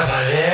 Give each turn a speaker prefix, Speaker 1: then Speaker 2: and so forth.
Speaker 1: Cabaret.